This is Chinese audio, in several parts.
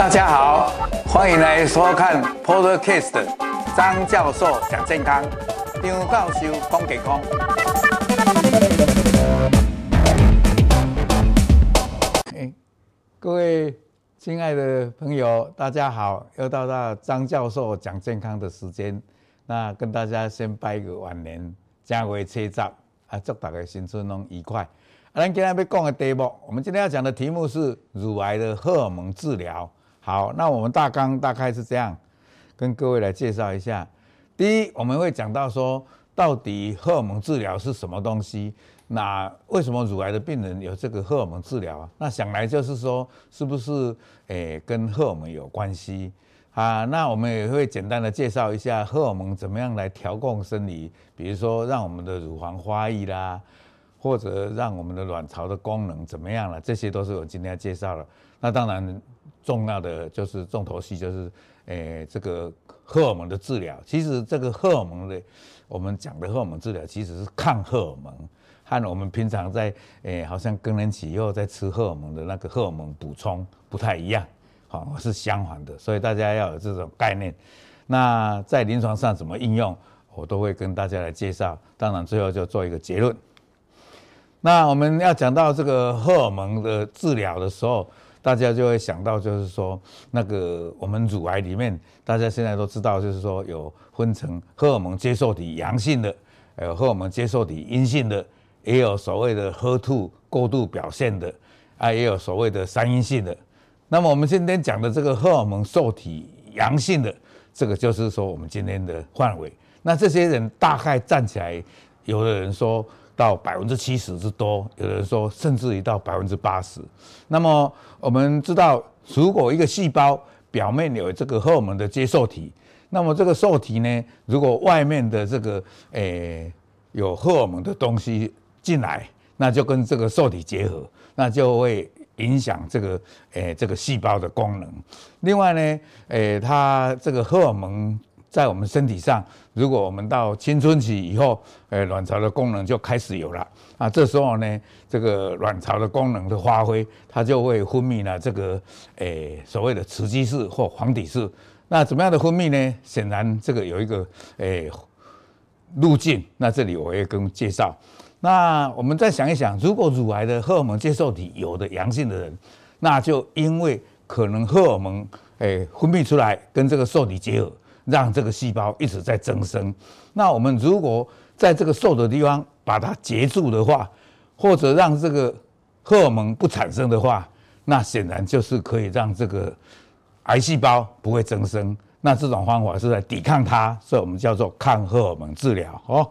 大家好，欢迎来收看 Podcast 张教授讲健康，张教授讲健康。各位亲爱的朋友，大家好，又到了张教授讲健康的时间。那跟大家先拜个晚年，正月初十啊，祝大家新春拢愉快。啊，咱今天要讲的题目，我们今天要讲的题目是乳癌的荷尔蒙治疗。好，那我们大纲大概是这样，跟各位来介绍一下。第一，我们会讲到说，到底荷尔蒙治疗是什么东西？那为什么乳癌的病人有这个荷尔蒙治疗啊？那想来就是说，是不是诶、跟荷尔蒙有关系啊？那我们也会简单的介绍一下荷尔蒙怎么样来调控生理，比如说让我们的乳房发育啦。或者让我们的卵巢的功能怎么样了？这些都是我今天要介绍的。那当然重要的就是重头戏，就是诶、这个荷尔蒙的治疗。其实这个荷尔蒙的，我们讲的荷尔蒙治疗其实是抗荷尔蒙，和我们平常在诶、好像更年期以后在吃荷尔蒙的那个荷尔蒙补充不太一样，好，是相反的。所以大家要有这种概念。那在临床上怎么应用，我都会跟大家来介绍。当然最后就做一个结论。那我们要讲到这个荷尔蒙的治疗的时候，大家就会想到，就是说那个我们乳癌里面，大家现在都知道，就是说有分成荷尔蒙接受体阳性的，还有荷尔蒙接受体阴性的，也有所谓的 HER2 过度表现的，啊，也有所谓的三阴性的。那么我们今天讲的这个荷尔蒙受体阳性的，这个就是说我们今天的范围。那这些人大概站起来，有的人说。到百分之七十之多，有人说甚至于到百分之八十。那么我们知道，如果一个细胞表面有这个荷尔蒙的接受体，那么这个受体呢，如果外面的这个诶、有荷尔蒙的东西进来，那就跟这个受体结合，那就会影响这个诶、这个细胞的功能。另外呢，诶、它这个荷尔蒙。在我们身体上，如果我们到青春期以后，呃，卵巢的功能就开始有了啊。这时候呢，这个卵巢的功能的发挥，它就会分泌了这个，诶，所谓的雌激素或黄体素。那怎么样的分泌呢？显然这个有一个诶路径。那这里我也跟介绍。那我们再想一想，如果乳癌的荷尔蒙接受体有的阳性的人，那就因为可能荷尔蒙诶分泌出来跟这个受体结合。让这个细胞一直在增生。那我们如果在这个受的地方把它截住的话，或者让这个荷尔蒙不产生的话，那显然就是可以让这个癌细胞不会增生。那这种方法是在抵抗它，所以我们叫做抗荷尔蒙治疗哦。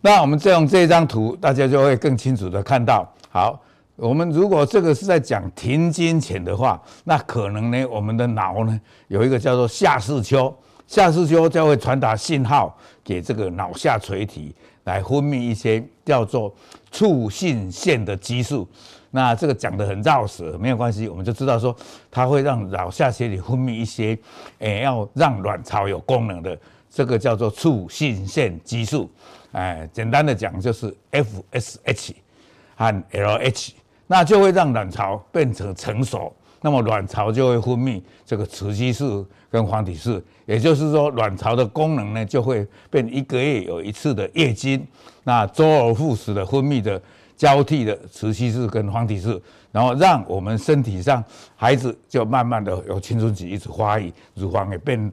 那我们再用这张图，大家就会更清楚的看到。好。我们如果这个是在讲停经前的话，那可能呢，我们的脑呢有一个叫做下视丘，下视丘就会传达信号给这个脑下垂体来分泌一些叫做促性腺的激素。那这个讲得很绕舌，没有关系，我们就知道说它会让脑下垂体分泌一些，诶，要让卵巢有功能的，这个叫做促性腺激素。哎，简单的讲就是 FSH 和 LH。那就会让卵巢变成成熟，那么卵巢就会分泌这个雌激素跟黄体素，也就是说，卵巢的功能呢就会变一个月有一次的月经，那周而复始的分泌的交替的雌激素跟黄体素，然后让我们身体上孩子就慢慢的有青春期一直发育，乳房也变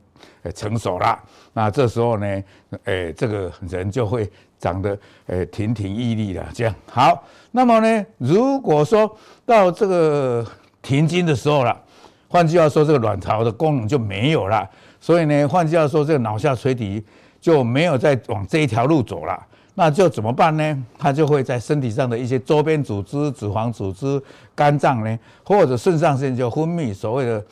成熟了，那这时候呢，诶，这个人就会。长得诶亭亭玉立了这样好，那么呢，如果说到这个停经的时候了，换句话说，这个卵巢的功能就没有了，所以呢，换句话说，这个脑下垂体就没有再往这一条路走了，那就怎么办呢？它就会在身体上的一些周边组织、脂肪组织、肝脏呢，或者肾上腺就分泌所谓的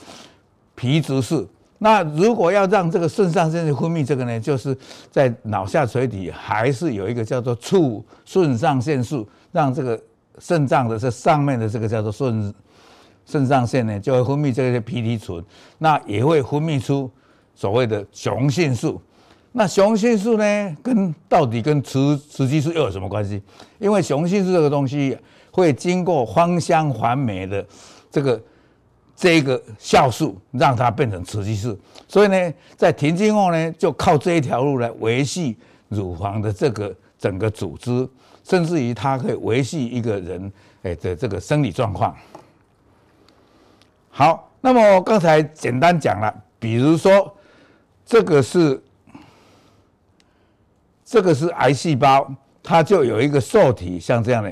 皮质素。那如果要让这个肾上腺分泌这个呢，就是在脑下垂体还是有一个叫做促肾上腺素，让这个肾脏的这上面的这个叫做肾肾上腺呢，就会分泌这些皮质醇，那也会分泌出所谓的雄性素。那雄性素呢，跟到底跟雌雌激素又有什么关系？因为雄性素这个东西会经过芳香环酶的这个。这个酵素让它变成雌激素，所以呢，在停经后呢，就靠这一条路来维系乳房的这个整个组织，甚至于它可以维系一个人诶的这个生理状况。好，那么我刚才简单讲了，比如说这个是这个是癌细胞，它就有一个受体像这样的。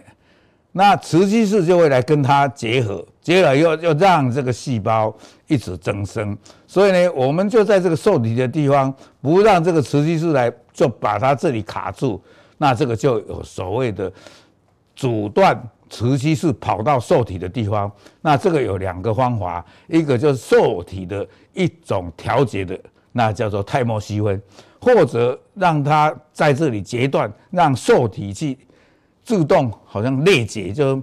那雌激素就会来跟它结合，结合又又让这个细胞一直增生，所以呢，我们就在这个受体的地方不让这个雌激素来，就把它这里卡住，那这个就有所谓的阻断雌激素跑到受体的地方。那这个有两个方法，一个就是受体的一种调节的，那叫做泰莫西芬，或者让它在这里截断，让受体去。自动好像裂解就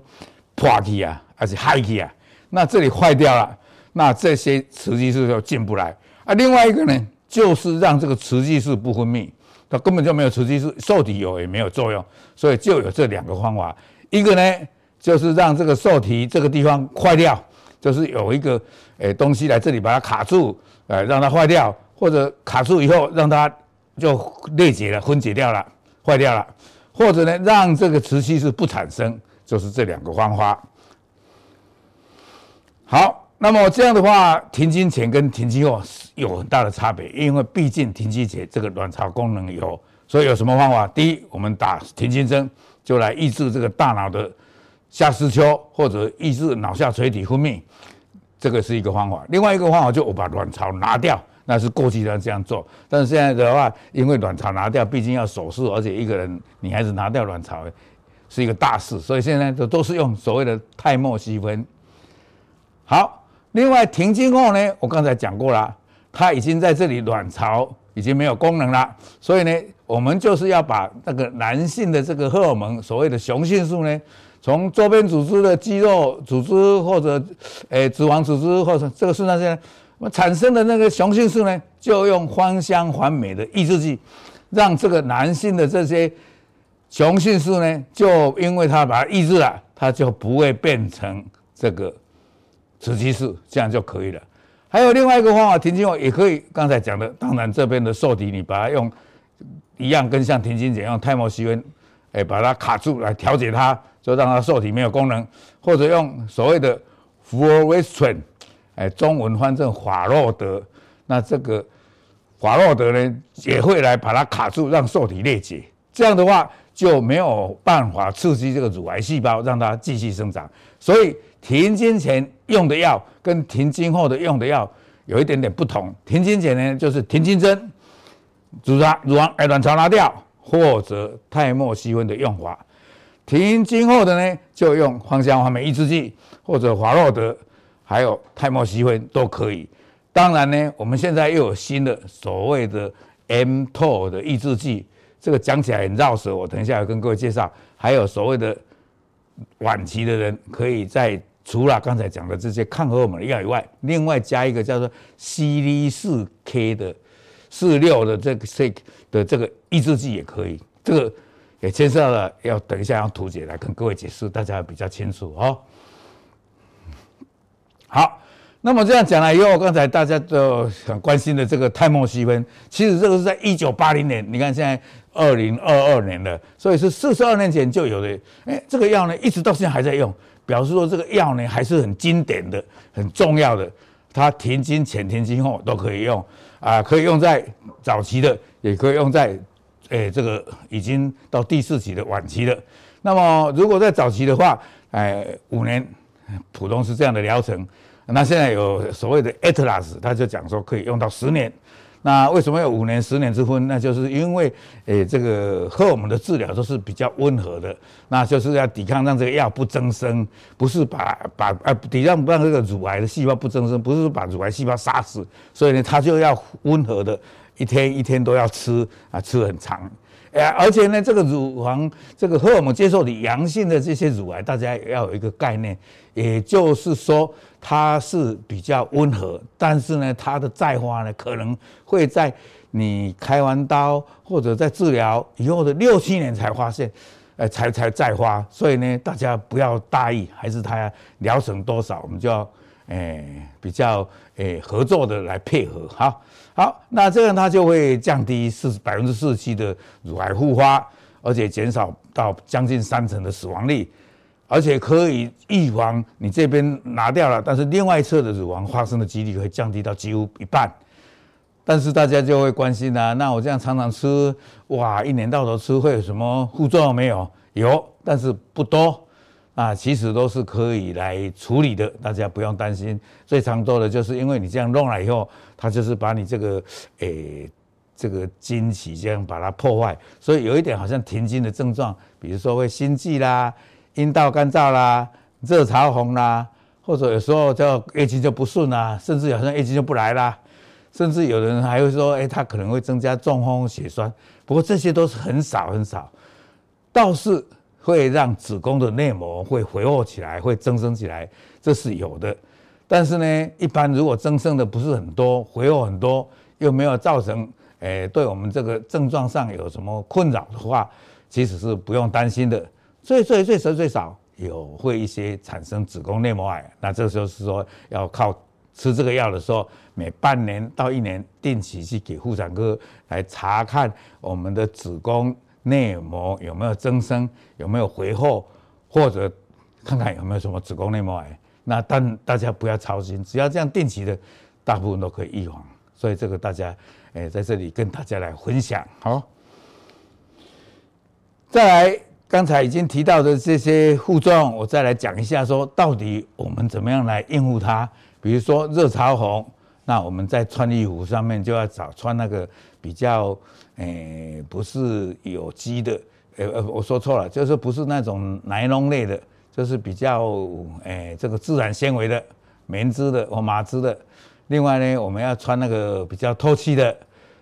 破去啊，还是坏去啊？那这里坏掉了，那这些雌激素就进不来啊。另外一个呢，就是让这个雌激素不分泌，它根本就没有雌激素，受体有也没有作用，所以就有这两个方法。一个呢，就是让这个受体这个地方坏掉，就是有一个诶东西来这里把它卡住，呃，让它坏掉，或者卡住以后让它就裂解了、分解掉了、坏掉了。或者呢，让这个雌激素不产生，就是这两个方法。好，那么这样的话，停经前跟停经后有很大的差别，因为毕竟停经前这个卵巢功能有，所以有什么方法？第一，我们打停经针，就来抑制这个大脑的下视丘，或者抑制脑下垂体分泌，这个是一个方法。另外一个方法就我把卵巢拿掉。那是过去要这样做，但是现在的话，因为卵巢拿掉，毕竟要手术，而且一个人女孩子拿掉卵巢是一个大事，所以现在都都是用所谓的泰莫西芬。好，另外停经后呢，我刚才讲过了，它已经在这里卵巢已经没有功能了，所以呢，我们就是要把那个男性的这个荷尔蒙，所谓的雄性素呢，从周边组织的肌肉组织或者诶脂肪组织或者这个肾上腺。那么产生的那个雄性素呢，就用芳香环美的抑制剂，让这个男性的这些雄性素呢，就因为它把它抑制了，它就不会变成这个雌激素，这样就可以了。还有另外一个方法，停经后也可以，刚才讲的，当然这边的受体你把它用一样，跟像停经前用泰莫西芬，哎，把它卡住来调节它，就让它受体没有功能，或者用所谓的 fulvestrant 哎，中文翻成法洛德，那这个法洛德呢也会来把它卡住，让受体裂解。这样的话就没有办法刺激这个乳癌细胞，让它继续生长。所以停经前用的药跟停经后的用的药有一点点不同。停经前呢就是停经针，乳房乳房哎卵巢拿掉，或者泰莫西芬的用法。停经后的呢就用芳香化酶抑制剂或者法洛德。还有泰莫西芬都可以，当然呢，我们现在又有新的所谓的 M t o 的抑制剂，这个讲起来很绕舌，我等一下要跟各位介绍。还有所谓的晚期的人，可以在除了刚才讲的这些抗荷尔蒙的药以外，另外加一个叫做 CD4K 的四六的这个 C 的这个抑制剂也可以。这个也介绍了，要等一下用图解来跟各位解释，大家比较清楚哦。好，那么这样讲了以后，刚才大家都很关心的这个泰莫西芬，其实这个是在一九八零年，你看现在二零二二年的，所以是四十二年前就有的。哎，这个药呢，一直到现在还在用，表示说这个药呢还是很经典的、很重要的。它停经前、停经后都可以用啊，可以用在早期的，也可以用在哎这个已经到第四期的晚期的。那么如果在早期的话，哎五年，普通是这样的疗程。那现在有所谓的 Atlas，他就讲说可以用到十年。那为什么有五年、十年之分？那就是因为，诶、这个荷尔蒙的治疗都是比较温和的，那就是要抵抗让这个药不增生，不是把把啊抵抗不让这个乳癌的细胞不增生，不是把乳癌细胞杀死，所以呢，它就要温和的，一天一天都要吃啊，吃很长。哎，而且呢，这个乳房这个荷尔蒙接受体阳性的这些乳癌，大家也要有一个概念，也就是说它是比较温和，但是呢，它的再发呢可能会在你开完刀或者在治疗以后的六七年才发现，呃，才才再发，所以呢，大家不要大意，还是它疗程多少，我们就要诶比较诶合作的来配合。好，好，那这样它就会降低四百分之四十七的乳癌复发，而且减少到将近三成的死亡率，而且可以预防你这边拿掉了，但是另外一侧的乳房发生的几率会降低到几乎一半。但是大家就会关心啊，那我这样常常吃，哇，一年到头吃会有什么副作用没有？有，但是不多啊，其实都是可以来处理的，大家不用担心。最常做的就是因为你这样弄了以后，它就是把你这个诶、欸、这个经期这样把它破坏，所以有一点好像停经的症状，比如说会心悸啦、阴道干燥啦、热潮红啦，或者有时候叫月经就不顺啦，甚至好像月经就不来啦。甚至有人还会说，哎，它可能会增加中风、血栓，不过这些都是很少很少，倒是会让子宫的内膜会肥厚起来，会增生起来，这是有的。但是呢，一般如果增生的不是很多，肥厚很多，又没有造成，哎，对我们这个症状上有什么困扰的话，其实是不用担心的。最最最少最少有会一些产生子宫内膜癌，那这时候是说要靠。吃这个药的时候，每半年到一年定期去给妇产科来查看我们的子宫内膜有没有增生，有没有回厚，或者看看有没有什么子宫内膜癌。那但大家不要操心，只要这样定期的，大部分都可以预防。所以这个大家诶在这里跟大家来分享。好，再来刚才已经提到的这些副作用，我再来讲一下，说到底我们怎么样来应付它。比如说热潮红，那我们在穿衣服上面就要找穿那个比较，诶、不是有机的，呃、欸、呃，我说错了，就是不是那种奶龙类的，就是比较，诶、欸，这个自然纤维的棉织的或麻织的。另外呢，我们要穿那个比较透气的。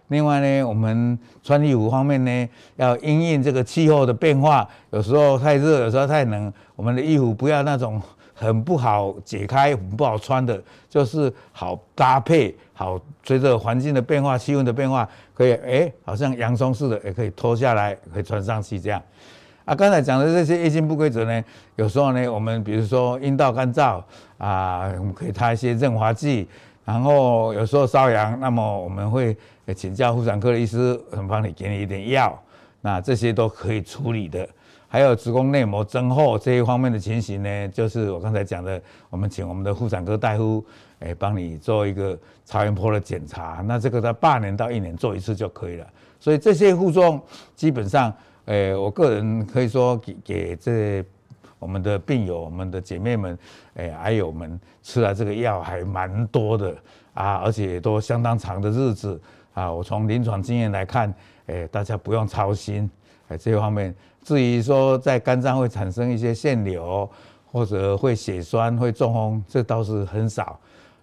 另外呢，我们穿衣服方面呢，要因应这个气候的变化，有时候太热，有时候太冷，我们的衣服不要那种。很不好解开，很不好穿的，就是好搭配，好随着环境的变化、气温的变化，可以哎，好像洋葱似的，也可以脱下来，可以穿上去这样。啊，刚才讲的这些月经不规则呢，有时候呢，我们比如说阴道干燥啊，我们可以擦一些润滑剂，然后有时候瘙痒，那么我们会请教妇产科的医师，帮你给你一点药，那这些都可以处理的。还有子宫内膜增厚这一方面的情形呢，就是我刚才讲的，我们请我们的妇产科大夫，诶，帮你做一个超音波的检查，那这个在半年到一年做一次就可以了。所以这些副作用基本上，诶，我个人可以说给给这我们的病友、我们的姐妹们，诶，还有我们吃了这个药还蛮多的啊，而且都相当长的日子啊。我从临床经验来看，诶，大家不用操心，诶，这方面。至于说在肝脏会产生一些腺瘤，或者会血栓、会中风，这倒是很少。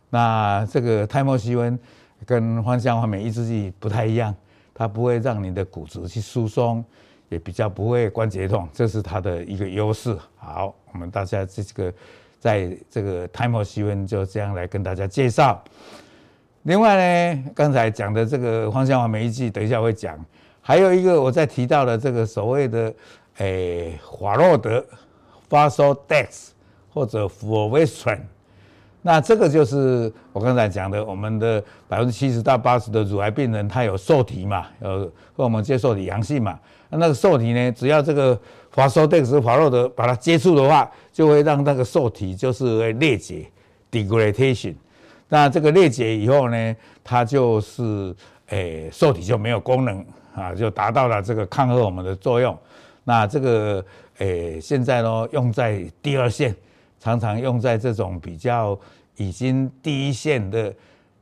那这个泰莫西芬跟芳香环酶抑制剂不太一样，它不会让你的骨质去疏松，也比较不会关节痛，这是它的一个优势。好，我们大家这个在这个泰莫西芬就这样来跟大家介绍。另外呢，刚才讲的这个芳香环酶抑制剂，等一下会讲。还有一个我在提到的这个所谓的，诶，华洛德 f a s o d e x 或者 Fulvestrant，那这个就是我刚才讲的，我们的百分之七十到八十的乳癌病人，他有受体嘛，有荷尔蒙接受体阳性嘛，那那个受体呢，只要这个 Faslodex 华洛德把它接触的话，就会让那个受体就是会裂解 degradation，那这个裂解以后呢，它就是诶，受体就没有功能。啊，就达到了这个抗荷尔蒙的作用。那这个诶、欸，现在呢，用在第二线，常常用在这种比较已经第一线的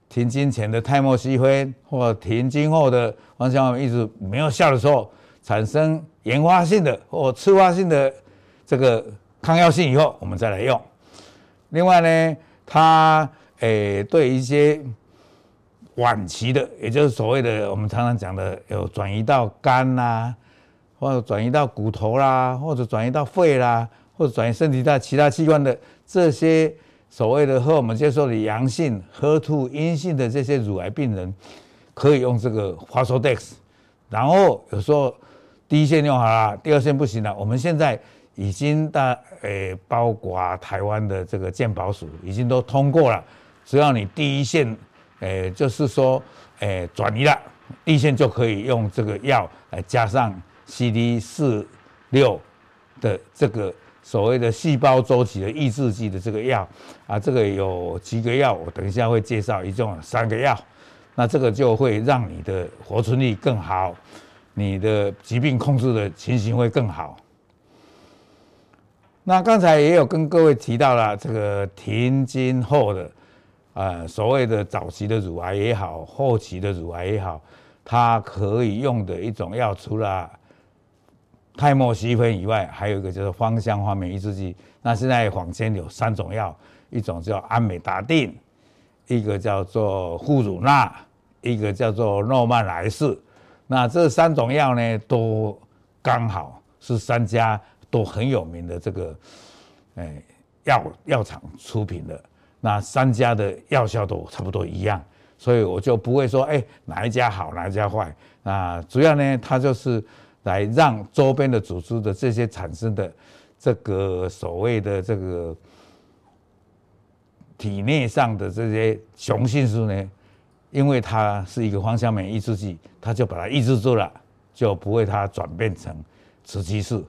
停经前的泰莫西芬或停经后的芳香环酶一直没有效的时候，产生原发性的或次发性的这个抗药性以后，我们再来用。另外呢，它诶、欸、对一些。晚期的，也就是所谓的我们常常讲的有转移到肝啦，或者转移到骨头啦，或者转移到肺啦，或者转移身体到其他器官的这些所谓的和我们接受的阳性、喝吐阴性的这些乳癌病人，可以用这个 Faslodex。然后有时候第一线用好了，第二线不行了，我们现在已经大诶、包括台湾的这个健保署已经都通过了，只要你第一线，诶、就是说，诶、转移了，一线就可以用这个药来加上 CD 四六的这个所谓的细胞周期的抑制剂的这个药啊，这个有几个药，我等一下会介绍，一共有三个药，那这个就会让你的活存率更好，你的疾病控制的情形会更好。那刚才也有跟各位提到了这个停经后的，呃，所谓的早期的乳癌也好，后期的乳癌也好，它可以用的一种药，除了泰莫西芬以外，还有一个叫做芳香化酶抑制剂。那现在坊间有三种药，一种叫安美达定，一个叫做富乳钠，一个叫做诺曼莱士。那这三种药呢，都刚好是三家。都很有名的这个，哎，药药厂出品的，那三家的药效都差不多一样，所以我就不会说，哎，哪一家好，哪一家坏。那主要呢，它就是来让周边的组织的这些产生的这个所谓的这个体内上的这些雄性素呢，因为它是一个芳香酶抑制剂，它就把它抑制住了，就不会它转变成雌激素。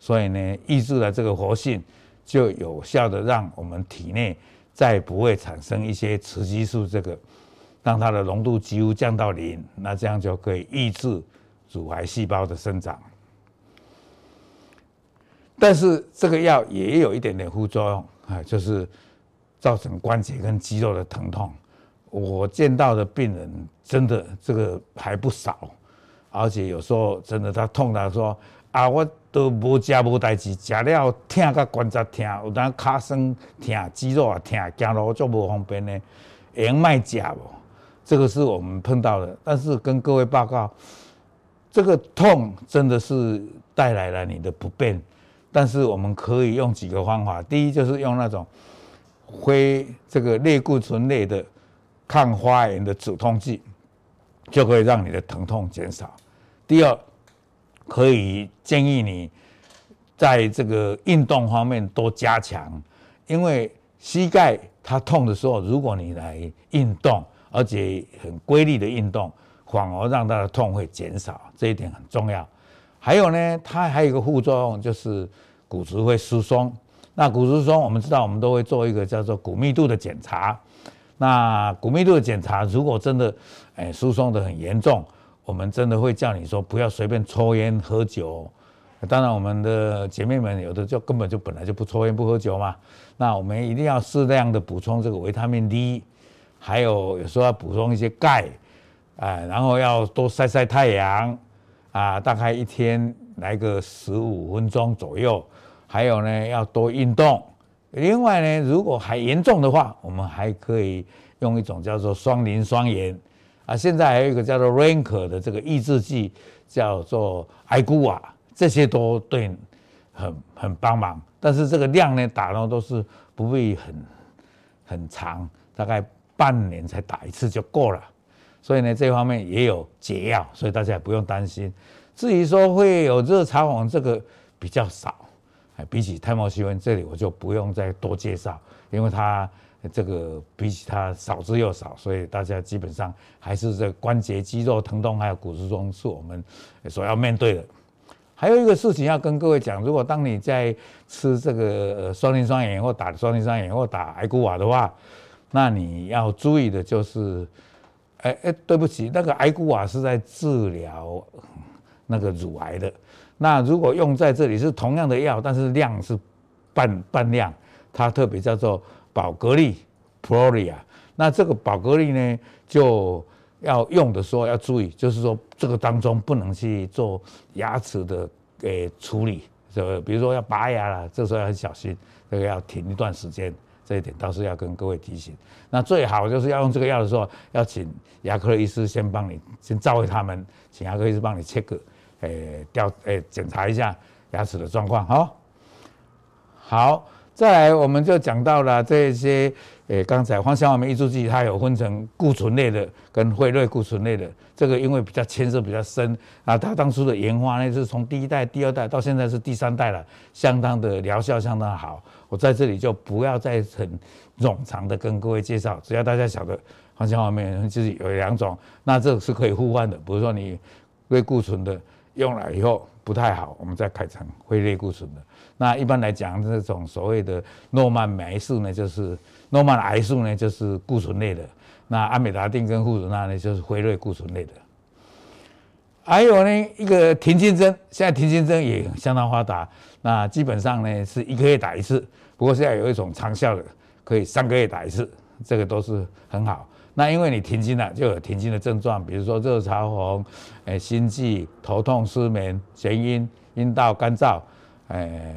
所以呢，抑制了这个活性，就有效的让我们体内再不会产生一些雌激素，这个让它的浓度几乎降到零，那这样就可以抑制乳癌细胞的生长。但是这个药也有一点点副作用啊，就是造成关节跟肌肉的疼痛。我见到的病人真的这个还不少，而且有时候真的他痛到说啊我。都无食无代志，食了痛甲关节痛，有当脚酸痛，肌肉也痛，走路就无方便呢。会用卖食无？这个是我们碰到的。但是跟各位报告，这个痛真的是带来了你的不便。但是我们可以用几个方法，第一就是用那种非这个类固醇类的抗发炎的止痛剂，就可以让你的疼痛减少。第二。可以建议你在这个运动方面多加强，因为膝盖它痛的时候，如果你来运动，而且很规律的运动，反而让它的痛会减少，这一点很重要。还有呢，它还有一个副作用就是骨质会疏松。那骨质疏松，我们知道我们都会做一个叫做骨密度的检查。那骨密度的检查，如果真的哎疏松的很严重。我们真的会叫你说不要随便抽烟喝酒，当然我们的姐妹们有的就根本就本来就不抽烟不喝酒嘛。那我们一定要适量的补充这个维他命 D，还有有时候要补充一些钙，啊，然后要多晒晒太阳，啊，大概一天来个十五分钟左右。还有呢，要多运动。另外呢，如果还严重的话，我们还可以用一种叫做双磷酸盐。啊，现在还有一个叫做 Ranker 的这个抑制剂，叫做艾菇瓦，这些都对很很帮忙。但是这个量呢，打的都是不会很很长，大概半年才打一次就够了。所以呢，这方面也有解药，所以大家也不用担心。至于说会有热潮红，这个比较少，比起泰莫西温这里我就不用再多介绍，因为它。这个比起它少之又少，所以大家基本上还是这关节肌肉疼痛还有骨质疏松是我们所要面对的。还有一个事情要跟各位讲，如果当你在吃这个双磷酸盐或打双磷酸盐或打艾古瓦的话，那你要注意的就是，哎哎，对不起，那个艾古瓦是在治疗那个乳癌的。那如果用在这里是同样的药，但是量是半半量，它特别叫做。宝格丽 Prolia，那这个宝格丽呢，就要用的时候要注意，就是说这个当中不能去做牙齿的诶处理，就比如说要拔牙了，这时候要很小心，这个要停一段时间，这一点倒是要跟各位提醒。那最好就是要用这个药的时候，要请牙科医师先帮你先照会他们，请牙科医师帮你 check，诶调诶检查一下牙齿的状况，好，好。再来，我们就讲到了这些，诶，刚才芳香完酶抑制剂，它有分成固醇类的跟非类固醇类的。这个因为比较牵涉比较深啊，它当初的研发呢是从第一代、第二代到现在是第三代了，相当的疗效相当好。我在这里就不要再很冗长的跟各位介绍，只要大家晓得芳香完酶就是有两种，那这个是可以互换的。比如说你类固醇的用了以后不太好，我们再改成非类固醇的。那一般来讲，这种所谓的诺曼镁素呢，就是诺曼癌素呢，就是固醇类的；那阿美达定跟复乳纳呢，就是非类固醇类的。还有呢，一个停经针，现在停经针也相当发达。那基本上呢，是一个月打一次，不过现在有一种长效的，可以三个月打一次，这个都是很好。那因为你停经了，就有停经的症状，比如说热潮红、诶心悸、头痛、失眠、眩晕、阴道干燥。哎，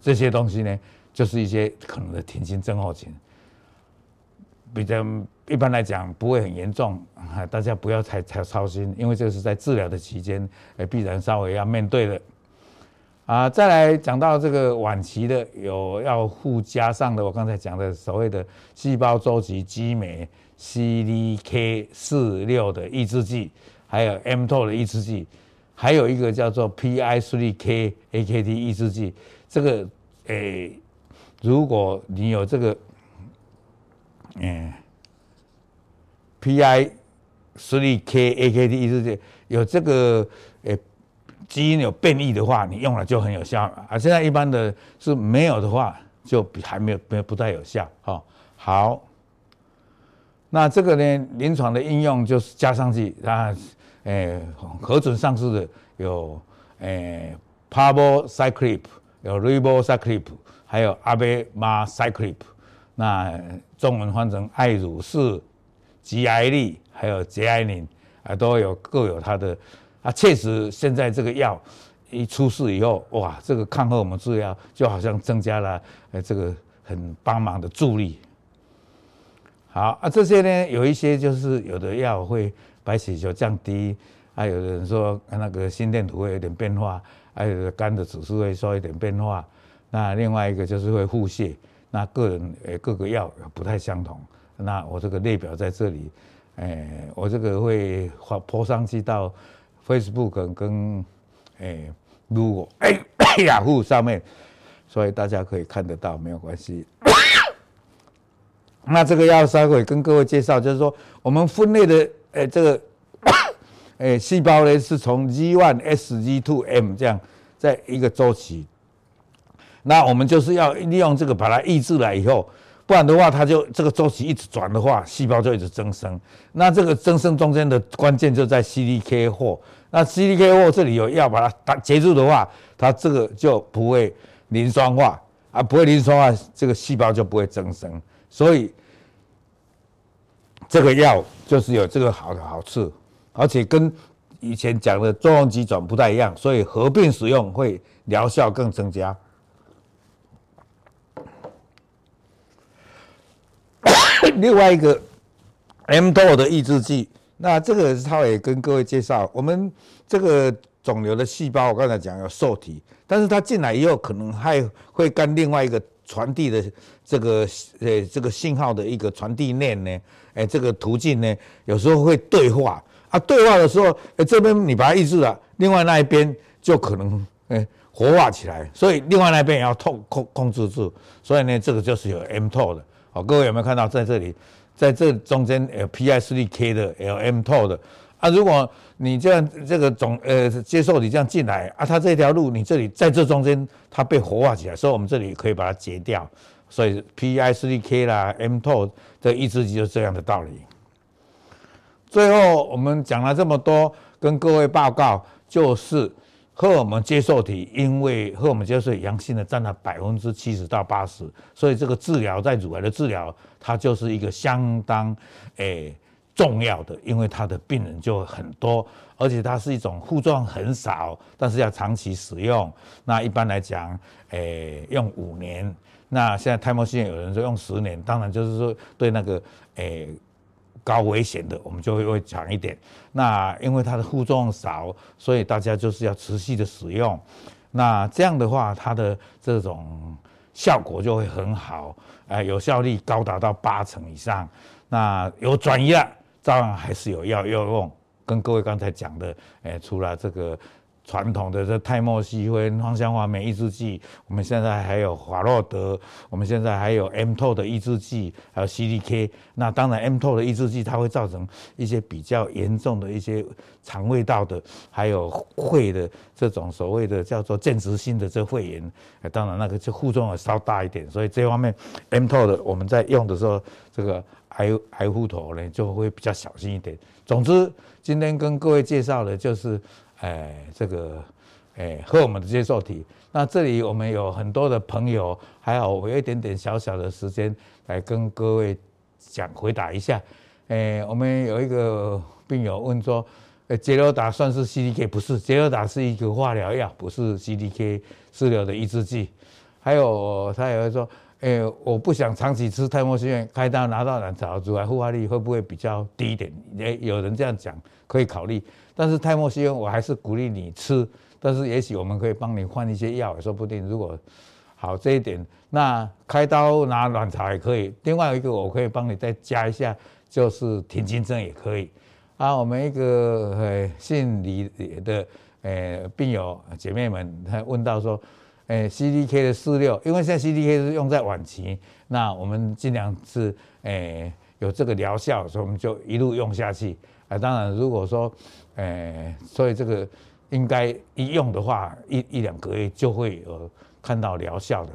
这些东西呢，就是一些可能的停经症候群，比较一般来讲不会很严重，大家不要太太操心，因为这是在治疗的期间，哎，必然稍微要面对的。啊，再来讲到这个晚期的，有要附加上的，我刚才讲的所谓的细胞周期激酶 CDK 四六的抑制剂，还有 m t o 的抑制剂。还有一个叫做 PI3K AKT 抑制剂，这个诶、如果你有这个，嗯，PI3K AKT 抑制剂有这个诶、基因有变异的话，你用了就很有效啊。现在一般的是没有的话，就比还没有没有不太有效哈。好，那这个呢，临床的应用就是加上去啊。诶，核准上市的有诶 p a b l o c y c l i p 有 r i b o c y c l i p 还有阿贝马 c y c l i p 那中文翻成艾乳士、吉艾利，还有捷安宁啊，都有各有它的啊。确实，现在这个药一出世以后，哇，这个抗荷尔蒙治疗就好像增加了呃，这个很帮忙的助力。好啊，这些呢，有一些就是有的药会。白血球降低，还有人说那个心电图会有点变化，还有肝的指数会稍微有点变化。那另外一个就是会腹泻，那个人诶各个药不太相同。那我这个列表在这里，诶，我这个会发泼上去到 Facebook 跟诶如果诶雅虎上面，所以大家可以看得到，没有关系。那这个要稍微跟各位介绍，就是说我们分类的。哎，这个，哎，细胞呢是从 G1、S、G2、M 这样在一个周期。那我们就是要利用这个把它抑制了以后，不然的话，它就这个周期一直转的话，细胞就一直增生。那这个增生中间的关键就在 CDK 或。那 CDK 或这里有药把它打截住的话，它这个就不会磷酸化啊，不会磷酸化，这个细胞就不会增生。所以。这个药就是有这个好的好处，而且跟以前讲的作用机转不太一样，所以合并使用会疗效更增加。另外一个 mTOR 的抑制剂，那这个他也跟各位介绍，我们这个肿瘤的细胞，我刚才讲有受体，但是它进来以后，可能还会跟另外一个传递的这个呃这个信号的一个传递链呢。哎，这个途径呢，有时候会对话啊，对话的时候，哎，这边你把它抑制了，另外那一边就可能哎活化起来，所以另外那边也要控控控制住，所以呢，这个就是有 mTOR 的。好，各位有没有看到在这里，在这中间有 PI3K 的，有 mTOR 的啊？如果你这样这个总呃接受你这样进来啊，它这条路你这里在这中间它被活化起来，所以我们这里可以把它截掉。所以 PI3K 啦，M T O 的抑制剂就是这样的道理。最后我们讲了这么多，跟各位报告，就是荷尔蒙接受体，因为荷尔蒙接受体阳性的占了百分之七十到八十，所以这个治疗在乳癌的治疗，它就是一个相当诶、重要的，因为它的病人就很多，而且它是一种副作用很少，但是要长期使用。那一般来讲，诶、用五年。那现在泰莫西有人说用十年，当然就是说对那个诶、高危险的，我们就会会强一点。那因为它的副作用少，所以大家就是要持续的使用。那这样的话，它的这种效果就会很好，呃，有效率高达到八成以上。那有转移了，当然还是有药要用。跟各位刚才讲的，诶，除了这个。传统的这泰莫西芬芳香化酶抑制剂，我们现在还有华洛德，我们现在还有 MTO 的抑制剂，还有 CDK。那当然 MTO 的抑制剂它会造成一些比较严重的一些肠胃道的，还有肺的这种所谓的叫做间质性的这肺炎。当然，那个就副作用稍大一点，所以这方面 MTO 的我们在用的时候，这个癌癌护头呢就会比较小心一点。总之，今天跟各位介绍的就是。哎，这个，哎，和我们的接受体。那这里我们有很多的朋友，还好我有一点点小小的时间来跟各位讲回答一下。哎，我们有一个病友问说，哎，杰罗达算是 CDK？不是，杰罗达是一个化疗药，不是 CDK 治疗的抑制剂。还有他也会说，哎，我不想长期吃泰莫西芬，开刀拿到卵巢，乳癌复发率会不会比较低一点？哎，有人这样讲，可以考虑。但是泰莫西恩我还是鼓励你吃，但是也许我们可以帮你换一些药，说不定。如果好这一点，那开刀拿卵巢也可以。另外一个我可以帮你再加一下，就是停经针也可以。啊，我们一个呃姓李的呃病友姐妹们，她问到说，呃 CDK 的四六，因为现在 CDK 是用在晚期，那我们尽量是呃有这个疗效，所以我们就一路用下去。啊，当然如果说诶、所以这个应该一用的话，一一两个月就会有看到疗效的。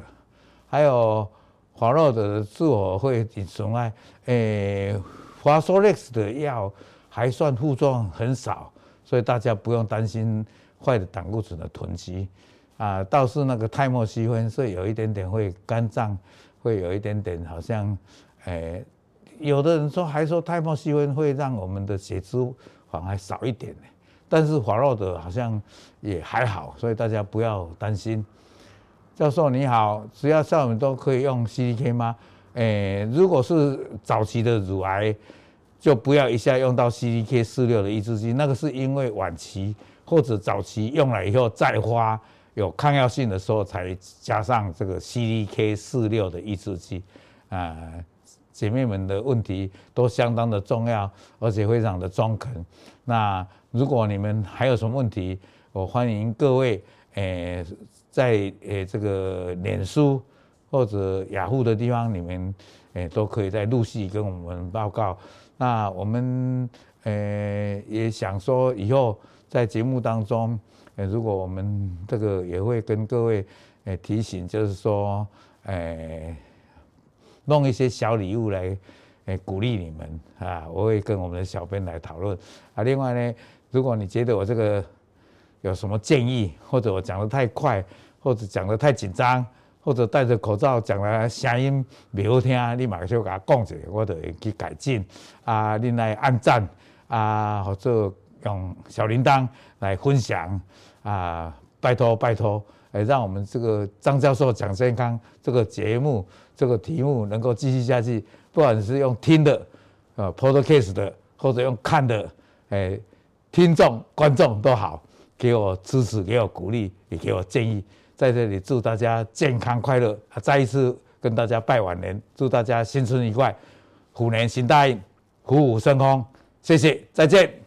还有华洛的自我会损害，诶，华硕 Lex 的药还算副作用很少，所以大家不用担心坏的胆固醇的囤积啊。倒是那个泰莫西芬是有一点点会肝脏会有一点点好像，诶、有的人说还说泰莫西芬会让我们的血脂。还少一点呢，但是华洛的好像也还好，所以大家不要担心。教授你好，只要像我们都可以用 CDK 吗？诶、如果是早期的乳癌，就不要一下用到 CDK 四六的抑制剂，那个是因为晚期或者早期用了以后再发有抗药性的时候才加上这个 CDK 四六的抑制剂啊。姐妹们的问题都相当的重要，而且非常的中肯。那如果你们还有什么问题，我欢迎各位诶在诶这个脸书或者雅虎的地方，你们诶都可以在陆续跟我们报告。那我们诶也想说，以后在节目当中，诶如果我们这个也会跟各位诶提醒，就是说诶。弄一些小礼物来，诶鼓励你们啊！我会跟我们的小编来讨论啊。另外呢，如果你觉得我这个有什么建议，或者我讲得太快，或者讲得太紧张，或者戴着口罩讲的声音不好听，你马上就给他讲一下，我就会去改进啊。你来按赞啊，或者用小铃铛来分享啊，拜托拜托。诶，让我们这个张教授讲健康这个节目这个题目能够继续下去，不管是用听的，呃，podcast 的，或者用看的，诶，听众观众都好，给我支持，给我鼓励，也给我建议，在这里祝大家健康快乐，再一次跟大家拜晚年，祝大家新春愉快，虎年行大运，虎虎生风，谢谢，再见。